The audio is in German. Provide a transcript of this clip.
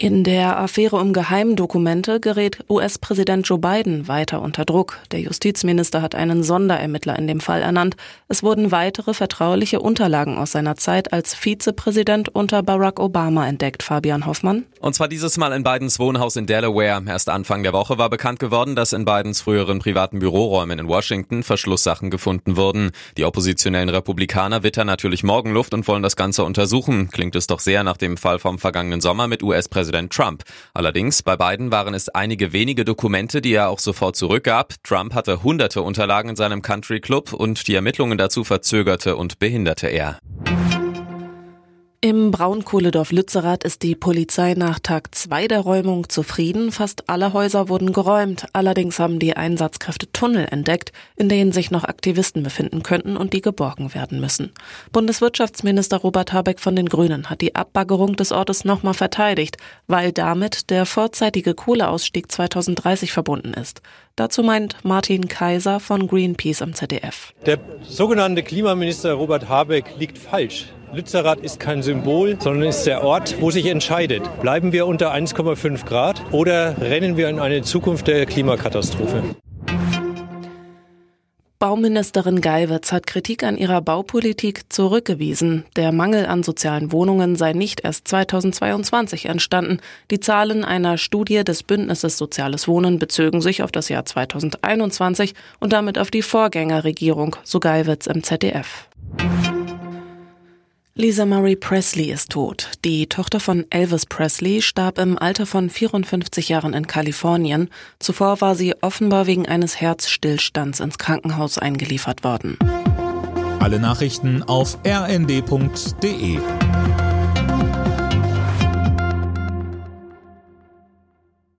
In der Affäre um Geheimdokumente gerät US-Präsident Joe Biden weiter unter Druck. Der Justizminister hat einen Sonderermittler in dem Fall ernannt. Es wurden weitere vertrauliche Unterlagen aus seiner Zeit als Vizepräsident unter Barack Obama entdeckt, Fabian Hoffmann. Und zwar dieses Mal in Bidens Wohnhaus in Delaware. Erst Anfang der Woche war bekannt geworden, dass in Bidens früheren privaten Büroräumen in Washington Verschlusssachen gefunden wurden. Die oppositionellen Republikaner wittern natürlich Morgenluft und wollen das Ganze untersuchen. Klingt es doch sehr nach dem Fall vom vergangenen Sommer mit US-Präsident Präsident Trump. Allerdings, bei beiden waren es einige wenige Dokumente, die er auch sofort zurückgab. Trump hatte hunderte Unterlagen in seinem Country Club und die Ermittlungen dazu verzögerte und behinderte er. Im Braunkohledorf Lützerath ist die Polizei nach Tag zwei der Räumung zufrieden. Fast alle Häuser wurden geräumt. Allerdings haben die Einsatzkräfte Tunnel entdeckt, in denen sich noch Aktivisten befinden könnten und die geborgen werden müssen. Bundeswirtschaftsminister Robert Habeck von den Grünen hat die Abbaggerung des Ortes nochmal verteidigt, weil damit der vorzeitige Kohleausstieg 2030 verbunden ist. Dazu meint Martin Kaiser von Greenpeace am ZDF. Der sogenannte Klimaminister Robert Habeck liegt falsch. Lützerath ist kein Symbol, sondern ist der Ort, wo sich entscheidet. Bleiben wir unter 1,5 Grad oder rennen wir in eine Zukunft der Klimakatastrophe? Bauministerin Geiwitz hat Kritik an ihrer Baupolitik zurückgewiesen. Der Mangel an sozialen Wohnungen sei nicht erst 2022 entstanden. Die Zahlen einer Studie des Bündnisses Soziales Wohnen bezögen sich auf das Jahr 2021 und damit auf die Vorgängerregierung, so Geiwitz im ZDF. Lisa Marie Presley ist tot. Die Tochter von Elvis Presley starb im Alter von 54 Jahren in Kalifornien. Zuvor war sie offenbar wegen eines Herzstillstands ins Krankenhaus eingeliefert worden. Alle Nachrichten auf rnd.de